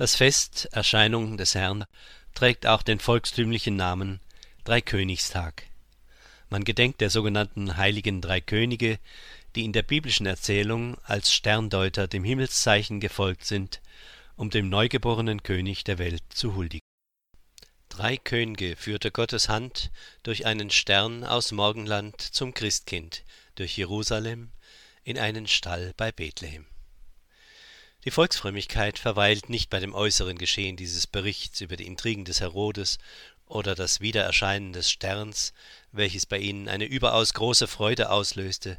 Das Fest Erscheinung des Herrn trägt auch den volkstümlichen Namen Dreikönigstag. Man gedenkt der sogenannten heiligen drei Könige, die in der biblischen Erzählung als Sterndeuter dem Himmelszeichen gefolgt sind, um dem neugeborenen König der Welt zu huldigen. Drei Könige führte Gottes Hand durch einen Stern aus Morgenland zum Christkind, durch Jerusalem, in einen Stall bei Bethlehem. Die Volksfrömmigkeit verweilt nicht bei dem äußeren Geschehen dieses Berichts über die Intrigen des Herodes oder das Wiedererscheinen des Sterns, welches bei ihnen eine überaus große Freude auslöste,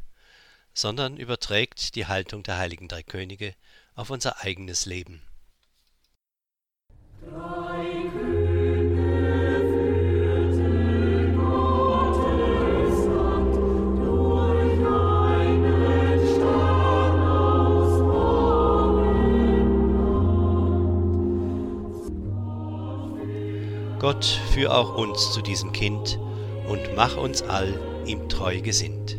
sondern überträgt die Haltung der heiligen drei Könige auf unser eigenes Leben. Gott, führ auch uns zu diesem Kind und mach uns all ihm treu gesinnt.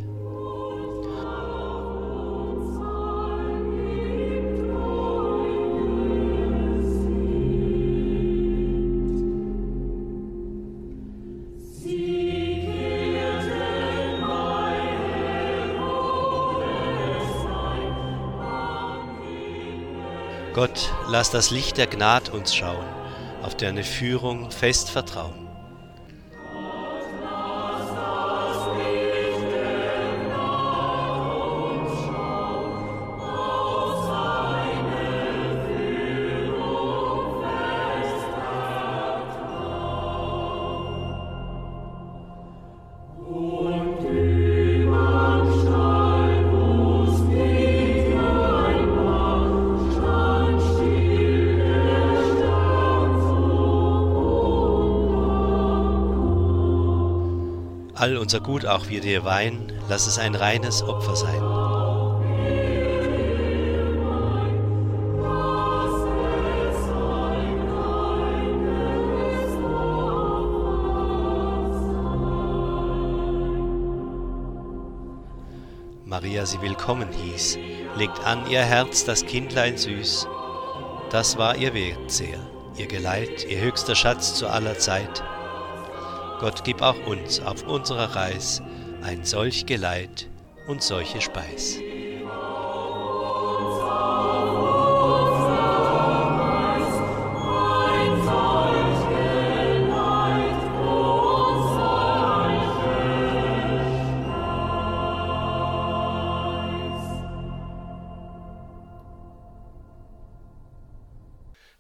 Gott, lass das Licht der Gnad uns schauen auf deine Führung fest vertrauen. All unser Gut, auch wir dir weihen, lass es ein reines Opfer sein. Maria sie willkommen hieß, legt an ihr Herz das Kindlein süß, das war ihr Wert sehr, ihr Geleit, ihr höchster Schatz zu aller Zeit, Gott gib auch uns auf unserer Reis ein solch Geleit und solche Speis.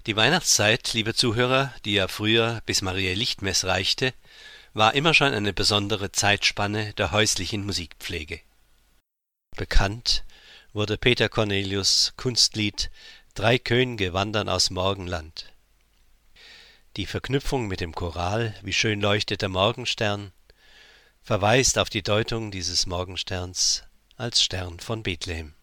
Die Weihnachtszeit, liebe Zuhörer, die ja früher bis Maria Lichtmess reichte, war immer schon eine besondere Zeitspanne der häuslichen Musikpflege. Bekannt wurde Peter Cornelius Kunstlied Drei Könige wandern aus Morgenland. Die Verknüpfung mit dem Choral Wie schön leuchtet der Morgenstern verweist auf die Deutung dieses Morgensterns als Stern von Bethlehem.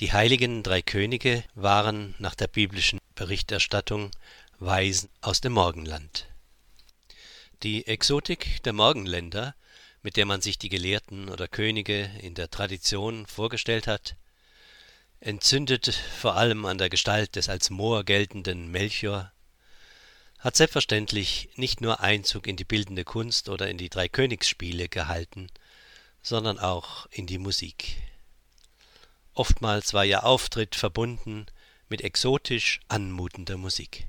Die heiligen drei Könige waren nach der biblischen Berichterstattung Weisen aus dem Morgenland. Die Exotik der Morgenländer, mit der man sich die Gelehrten oder Könige in der Tradition vorgestellt hat, entzündet vor allem an der Gestalt des als Moor geltenden Melchior, hat selbstverständlich nicht nur Einzug in die bildende Kunst oder in die Dreikönigsspiele gehalten, sondern auch in die Musik. Oftmals war ihr Auftritt verbunden mit exotisch anmutender Musik.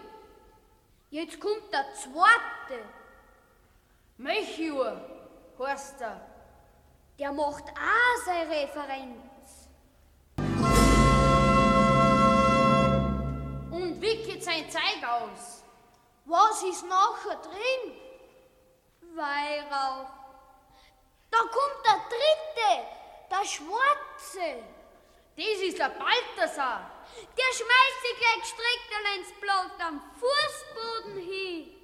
Jetzt kommt der zweite. Melchior heißt er. Der macht auch seine Referenz. Und wickelt sein Zeug aus. Was ist nachher drin? Weihrauch. Da kommt der dritte, der Schwarze. Das ist der Balthasar. Der schmeißt sich gleich gestreckt ins Blut am Fußboden hin.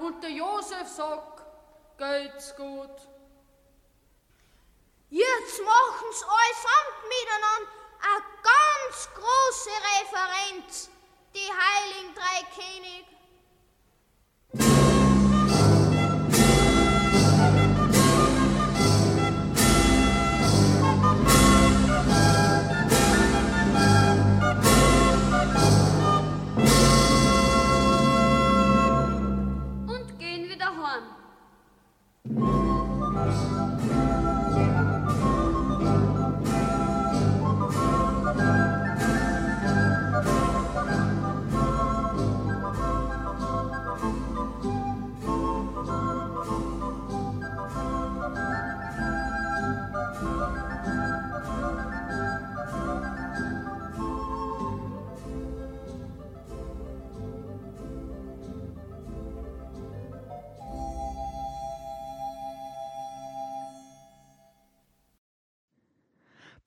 Und der Josef sagt, geht's gut. Jetzt machen's allesamt miteinander eine ganz große Referenz, die Heiligen Drei Könige.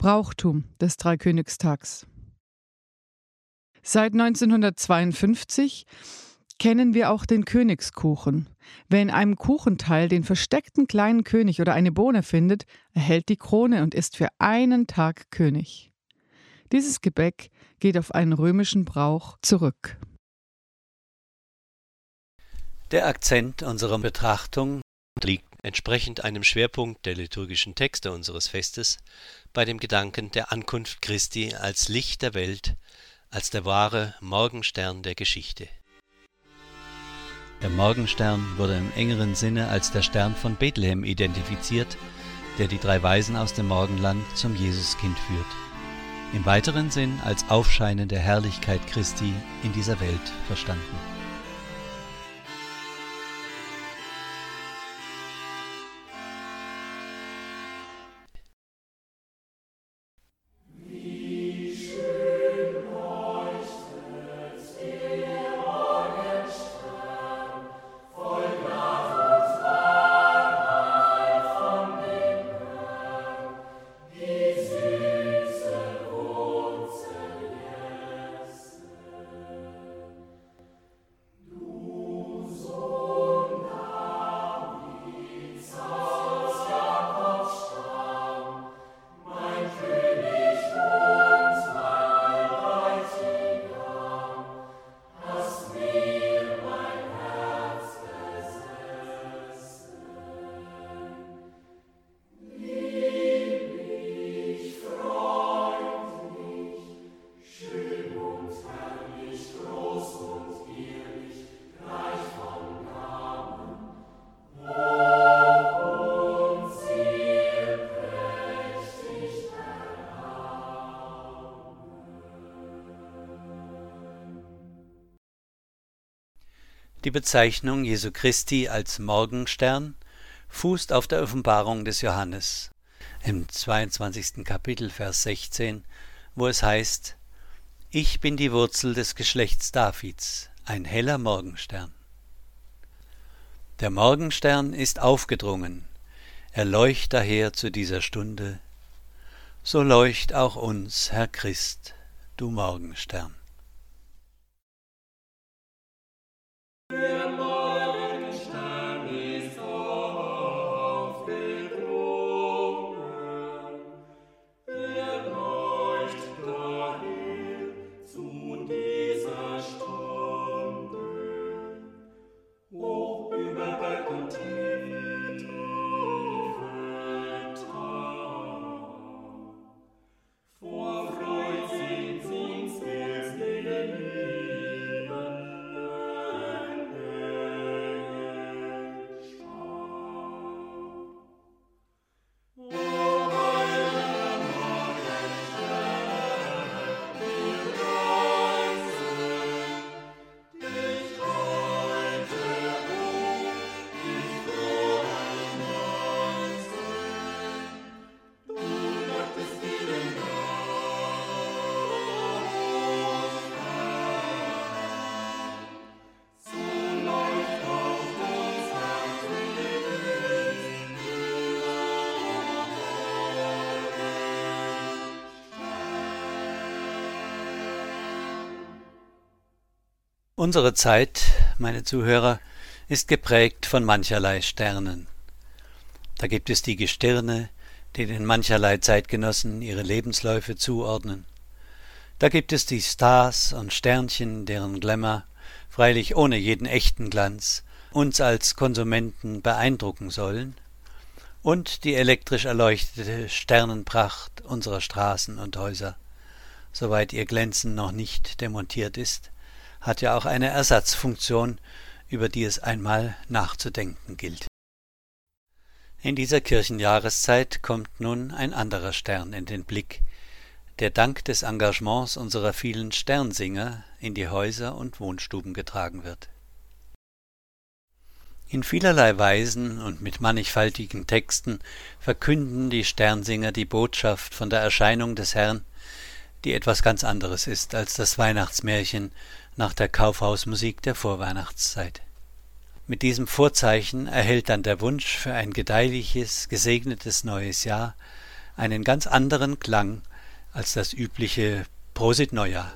Brauchtum des Dreikönigstags. Seit 1952 kennen wir auch den Königskuchen. Wer in einem Kuchenteil den versteckten kleinen König oder eine Bohne findet, erhält die Krone und ist für einen Tag König. Dieses Gebäck geht auf einen römischen Brauch zurück. Der Akzent unserer Betrachtung liegt entsprechend einem Schwerpunkt der liturgischen Texte unseres Festes bei dem Gedanken der Ankunft Christi als Licht der Welt, als der wahre Morgenstern der Geschichte. Der Morgenstern wurde im engeren Sinne als der Stern von Bethlehem identifiziert, der die drei Weisen aus dem Morgenland zum Jesuskind führt. Im weiteren Sinn als Aufscheinen der Herrlichkeit Christi in dieser Welt verstanden. Bezeichnung Jesu Christi als Morgenstern fußt auf der Offenbarung des Johannes im 22. Kapitel Vers 16, wo es heißt, Ich bin die Wurzel des Geschlechts Davids, ein heller Morgenstern. Der Morgenstern ist aufgedrungen, er leucht daher zu dieser Stunde, so leucht auch uns, Herr Christ, du Morgenstern. Unsere Zeit, meine Zuhörer, ist geprägt von mancherlei Sternen. Da gibt es die Gestirne, die den mancherlei Zeitgenossen ihre Lebensläufe zuordnen. Da gibt es die Stars und Sternchen, deren Glamour, freilich ohne jeden echten Glanz, uns als Konsumenten beeindrucken sollen, und die elektrisch erleuchtete Sternenpracht unserer Straßen und Häuser, soweit ihr Glänzen noch nicht demontiert ist, hat ja auch eine Ersatzfunktion, über die es einmal nachzudenken gilt. In dieser Kirchenjahreszeit kommt nun ein anderer Stern in den Blick, der dank des Engagements unserer vielen Sternsinger in die Häuser und Wohnstuben getragen wird. In vielerlei Weisen und mit mannigfaltigen Texten verkünden die Sternsinger die Botschaft von der Erscheinung des Herrn, die etwas ganz anderes ist als das Weihnachtsmärchen nach der Kaufhausmusik der Vorweihnachtszeit. Mit diesem Vorzeichen erhält dann der Wunsch für ein gedeihliches, gesegnetes neues Jahr einen ganz anderen Klang als das übliche Prosit Neujahr.